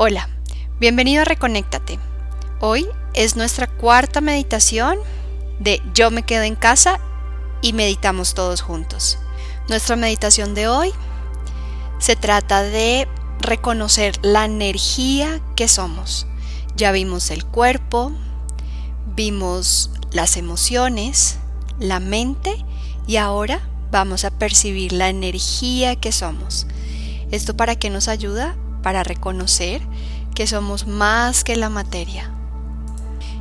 Hola, bienvenido a Reconéctate. Hoy es nuestra cuarta meditación de Yo me quedo en casa y meditamos todos juntos. Nuestra meditación de hoy se trata de reconocer la energía que somos. Ya vimos el cuerpo, vimos las emociones, la mente y ahora vamos a percibir la energía que somos. ¿Esto para qué nos ayuda? Para reconocer que somos más que la materia.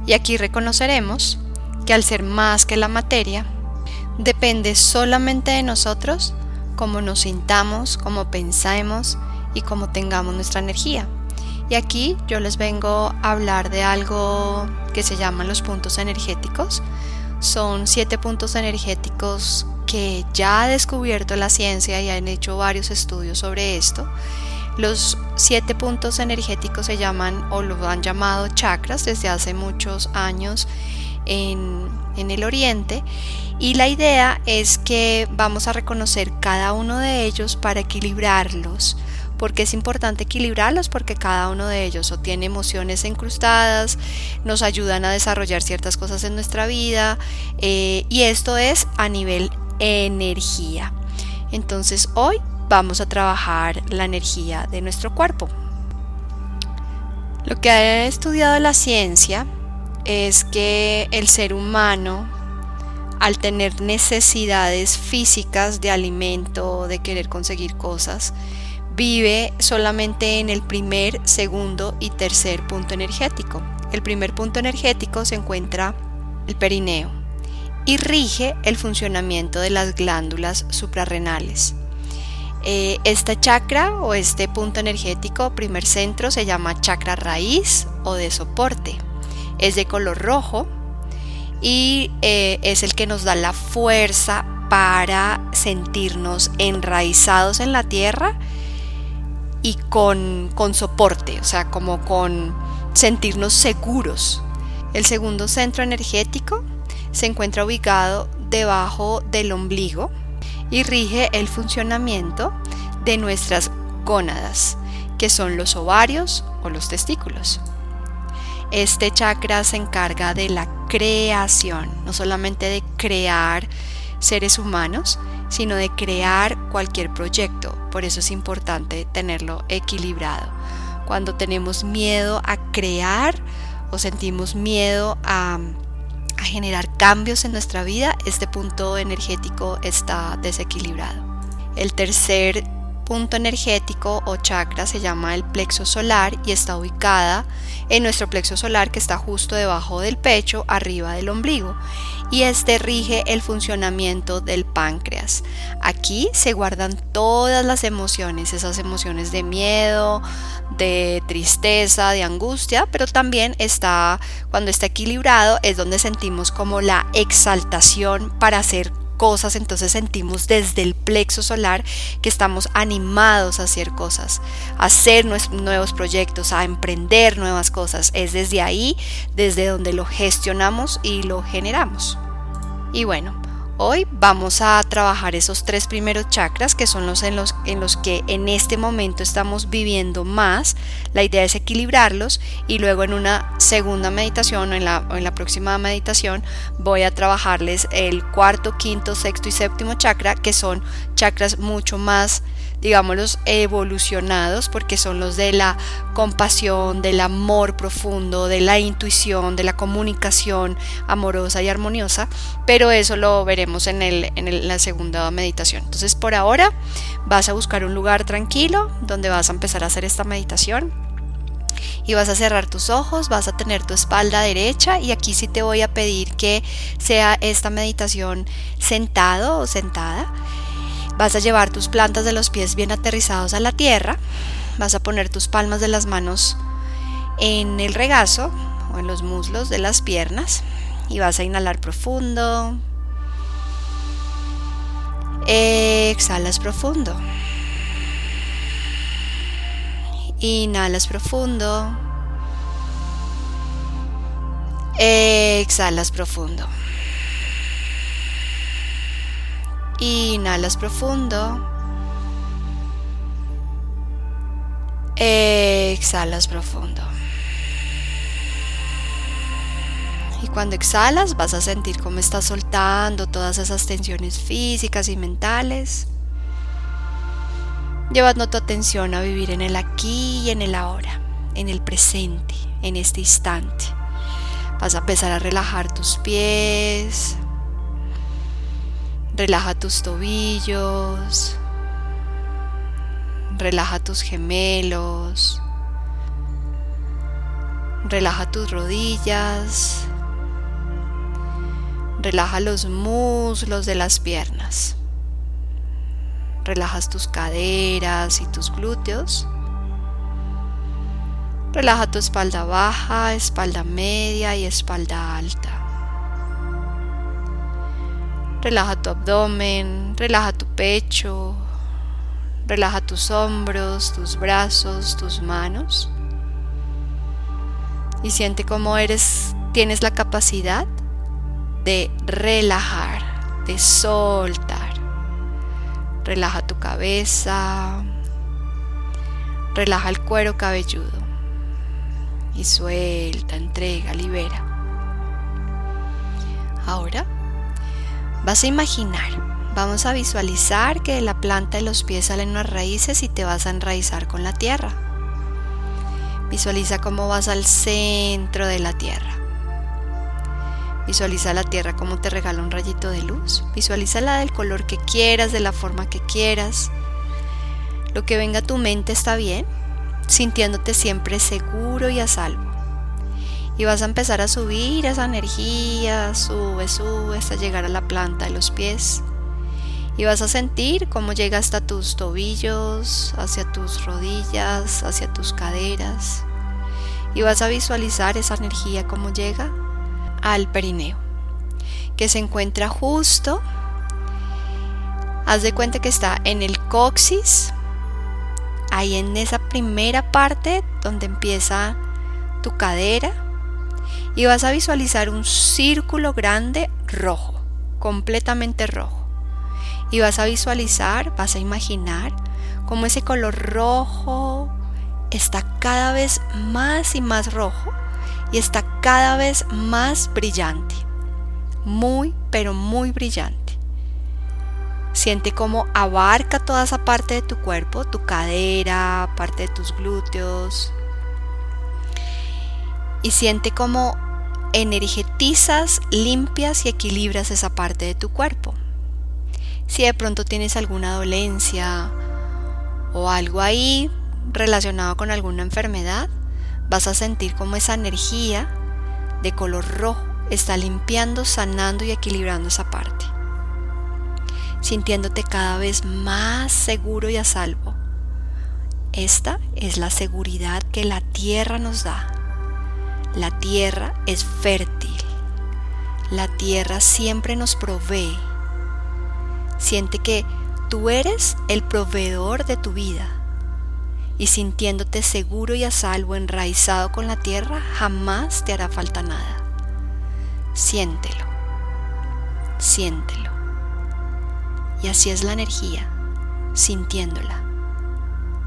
Y aquí reconoceremos que al ser más que la materia, depende solamente de nosotros cómo nos sintamos, cómo pensamos y cómo tengamos nuestra energía. Y aquí yo les vengo a hablar de algo que se llaman los puntos energéticos. Son siete puntos energéticos que ya ha descubierto la ciencia y han hecho varios estudios sobre esto los siete puntos energéticos se llaman o lo han llamado chakras desde hace muchos años en, en el oriente y la idea es que vamos a reconocer cada uno de ellos para equilibrarlos porque es importante equilibrarlos porque cada uno de ellos o tiene emociones incrustadas, nos ayudan a desarrollar ciertas cosas en nuestra vida eh, y esto es a nivel energía. Entonces hoy vamos a trabajar la energía de nuestro cuerpo. Lo que ha estudiado la ciencia es que el ser humano, al tener necesidades físicas de alimento, de querer conseguir cosas, vive solamente en el primer, segundo y tercer punto energético. El primer punto energético se encuentra el perineo y rige el funcionamiento de las glándulas suprarrenales. Eh, esta chakra o este punto energético, primer centro, se llama chakra raíz o de soporte. Es de color rojo y eh, es el que nos da la fuerza para sentirnos enraizados en la tierra y con, con soporte, o sea, como con sentirnos seguros. El segundo centro energético se encuentra ubicado debajo del ombligo, y rige el funcionamiento de nuestras gónadas, que son los ovarios o los testículos. Este chakra se encarga de la creación, no solamente de crear seres humanos, sino de crear cualquier proyecto. Por eso es importante tenerlo equilibrado. Cuando tenemos miedo a crear o sentimos miedo a generar cambios en nuestra vida, este punto energético está desequilibrado. El tercer punto energético o chakra se llama el plexo solar y está ubicada en nuestro plexo solar que está justo debajo del pecho, arriba del ombligo. Y este rige el funcionamiento del páncreas. Aquí se guardan todas las emociones, esas emociones de miedo, de tristeza, de angustia, pero también está, cuando está equilibrado, es donde sentimos como la exaltación para hacer cosas, entonces sentimos desde el plexo solar que estamos animados a hacer cosas, a hacer nuevos proyectos, a emprender nuevas cosas. Es desde ahí, desde donde lo gestionamos y lo generamos. Y bueno, Hoy vamos a trabajar esos tres primeros chakras que son los en, los en los que en este momento estamos viviendo más. La idea es equilibrarlos y luego en una segunda meditación o en la, en la próxima meditación voy a trabajarles el cuarto, quinto, sexto y séptimo chakra que son chakras mucho más digámoslos, evolucionados, porque son los de la compasión, del amor profundo, de la intuición, de la comunicación amorosa y armoniosa, pero eso lo veremos en, el, en la segunda meditación. Entonces, por ahora, vas a buscar un lugar tranquilo donde vas a empezar a hacer esta meditación y vas a cerrar tus ojos, vas a tener tu espalda derecha y aquí sí te voy a pedir que sea esta meditación sentado o sentada Vas a llevar tus plantas de los pies bien aterrizados a la tierra. Vas a poner tus palmas de las manos en el regazo o en los muslos de las piernas y vas a inhalar profundo. Exhalas profundo. Inhalas profundo. Exhalas profundo. Inhalas profundo. Exhalas profundo. Y cuando exhalas vas a sentir cómo estás soltando todas esas tensiones físicas y mentales, llevando tu atención a vivir en el aquí y en el ahora, en el presente, en este instante. Vas a empezar a relajar tus pies, relaja tus tobillos, relaja tus gemelos, relaja tus rodillas, relaja los muslos de las piernas, relajas tus caderas y tus glúteos. Relaja tu espalda baja, espalda media y espalda alta. Relaja tu abdomen, relaja tu pecho, relaja tus hombros, tus brazos, tus manos. Y siente cómo eres, tienes la capacidad de relajar, de soltar. Relaja tu cabeza, relaja el cuero cabelludo y suelta, entrega, libera. Ahora vas a imaginar, vamos a visualizar que de la planta de los pies salen unas raíces y te vas a enraizar con la tierra. Visualiza cómo vas al centro de la tierra. Visualiza la tierra como te regala un rayito de luz. Visualízala del color que quieras, de la forma que quieras. Lo que venga a tu mente está bien sintiéndote siempre seguro y a salvo. Y vas a empezar a subir esa energía, sube, sube hasta llegar a la planta de los pies. Y vas a sentir cómo llega hasta tus tobillos, hacia tus rodillas, hacia tus caderas. Y vas a visualizar esa energía cómo llega al perineo, que se encuentra justo. Haz de cuenta que está en el coxis, ahí en esa primera parte donde empieza tu cadera y vas a visualizar un círculo grande rojo, completamente rojo. Y vas a visualizar, vas a imaginar cómo ese color rojo está cada vez más y más rojo y está cada vez más brillante. Muy, pero muy brillante. Siente cómo abarca toda esa parte de tu cuerpo, tu cadera, parte de tus glúteos. Y siente cómo energetizas, limpias y equilibras esa parte de tu cuerpo. Si de pronto tienes alguna dolencia o algo ahí relacionado con alguna enfermedad, vas a sentir como esa energía de color rojo está limpiando, sanando y equilibrando esa parte sintiéndote cada vez más seguro y a salvo. Esta es la seguridad que la tierra nos da. La tierra es fértil. La tierra siempre nos provee. Siente que tú eres el proveedor de tu vida. Y sintiéndote seguro y a salvo, enraizado con la tierra, jamás te hará falta nada. Siéntelo. Siéntelo. Y así es la energía, sintiéndola.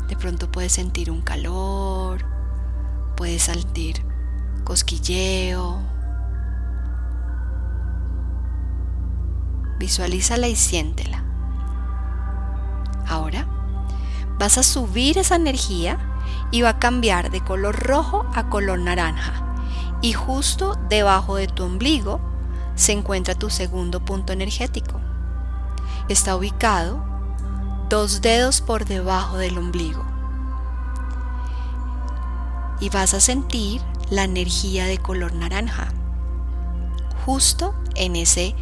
De pronto puedes sentir un calor, puedes sentir cosquilleo. Visualízala y siéntela. Ahora vas a subir esa energía y va a cambiar de color rojo a color naranja. Y justo debajo de tu ombligo se encuentra tu segundo punto energético está ubicado dos dedos por debajo del ombligo. Y vas a sentir la energía de color naranja, justo en ese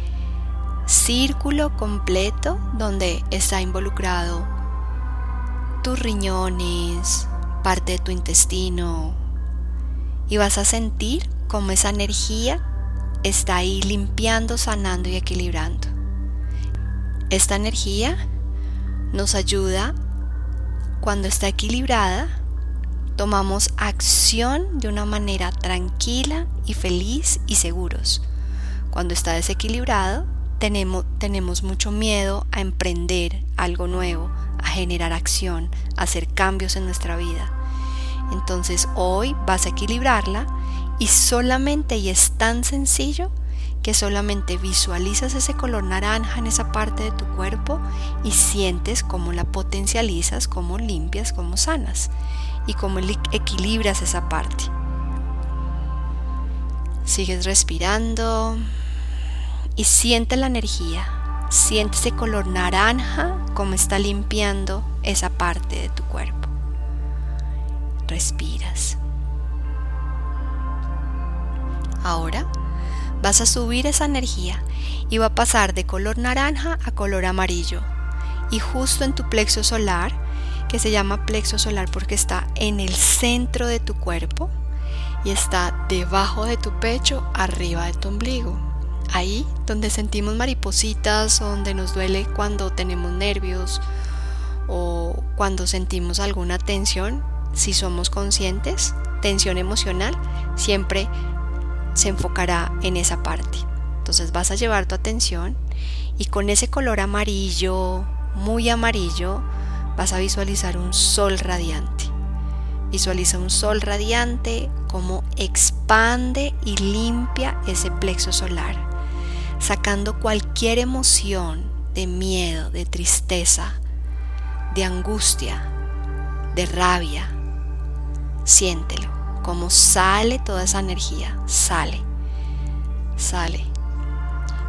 círculo completo donde está involucrado tus riñones, parte de tu intestino, y vas a sentir cómo esa energía está ahí limpiando, sanando y equilibrando. Esta energía nos ayuda cuando está equilibrada, tomamos acción de una manera tranquila y feliz y seguros. Cuando está desequilibrado, tenemos, tenemos mucho miedo a emprender algo nuevo, a generar acción, a hacer cambios en nuestra vida. Entonces hoy vas a equilibrarla y solamente, y es tan sencillo, que solamente visualizas ese color naranja en esa parte de tu cuerpo y sientes cómo la potencializas, cómo limpias, cómo sanas y cómo equilibras esa parte. Sigues respirando y siente la energía. Siente ese color naranja como está limpiando esa parte de tu cuerpo. Respiras. Ahora vas a subir esa energía y va a pasar de color naranja a color amarillo. Y justo en tu plexo solar, que se llama plexo solar porque está en el centro de tu cuerpo y está debajo de tu pecho, arriba de tu ombligo. Ahí donde sentimos maripositas donde nos duele cuando tenemos nervios o cuando sentimos alguna tensión, si somos conscientes, tensión emocional, siempre se enfocará en esa parte. Entonces vas a llevar tu atención y con ese color amarillo, muy amarillo, vas a visualizar un sol radiante. Visualiza un sol radiante como expande y limpia ese plexo solar, sacando cualquier emoción de miedo, de tristeza, de angustia, de rabia. Siéntelo cómo sale toda esa energía, sale, sale.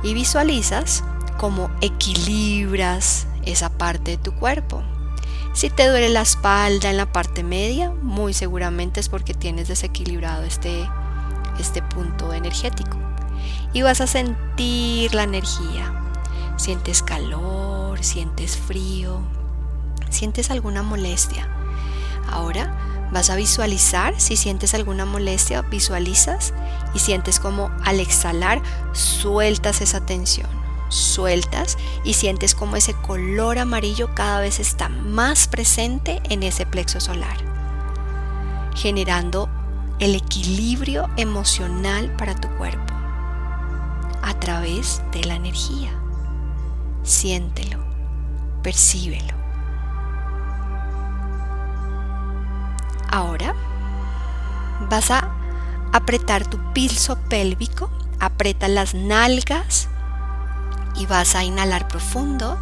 Y visualizas cómo equilibras esa parte de tu cuerpo. Si te duele la espalda en la parte media, muy seguramente es porque tienes desequilibrado este, este punto energético. Y vas a sentir la energía. Sientes calor, sientes frío, sientes alguna molestia. Ahora Vas a visualizar, si sientes alguna molestia, visualizas y sientes como al exhalar sueltas esa tensión, sueltas y sientes como ese color amarillo cada vez está más presente en ese plexo solar, generando el equilibrio emocional para tu cuerpo a través de la energía. Siéntelo, percíbelo. Ahora vas a apretar tu piso pélvico, aprieta las nalgas y vas a inhalar profundo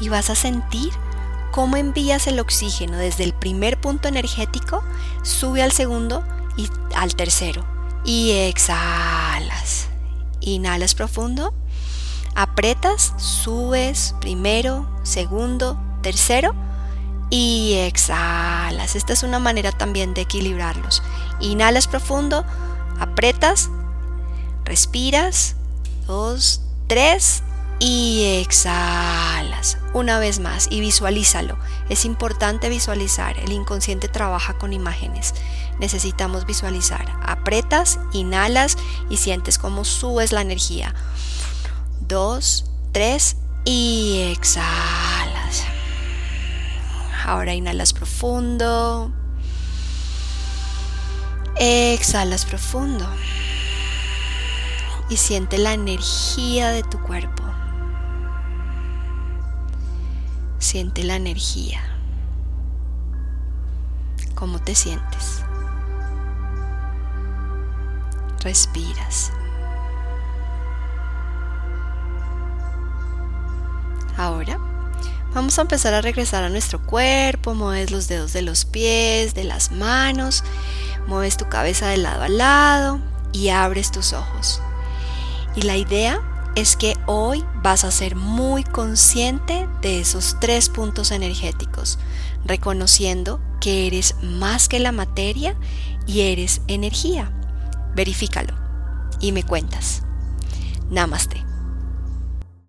y vas a sentir cómo envías el oxígeno desde el primer punto energético, sube al segundo y al tercero. Y exhalas. Inhalas profundo, apretas, subes primero, segundo, tercero y exhalas. Esta es una manera también de equilibrarlos. Inhalas profundo, apretas, respiras, dos, tres y exhalas. Una vez más y visualízalo. Es importante visualizar. El inconsciente trabaja con imágenes. Necesitamos visualizar. Apretas, inhalas y sientes cómo subes la energía. Dos, tres y exhalas. Ahora inhalas profundo. Exhalas profundo. Y siente la energía de tu cuerpo. Siente la energía. ¿Cómo te sientes? Respiras. Ahora Vamos a empezar a regresar a nuestro cuerpo, mueves los dedos de los pies, de las manos, mueves tu cabeza de lado a lado y abres tus ojos. Y la idea es que hoy vas a ser muy consciente de esos tres puntos energéticos, reconociendo que eres más que la materia y eres energía. Verifícalo y me cuentas. Namaste.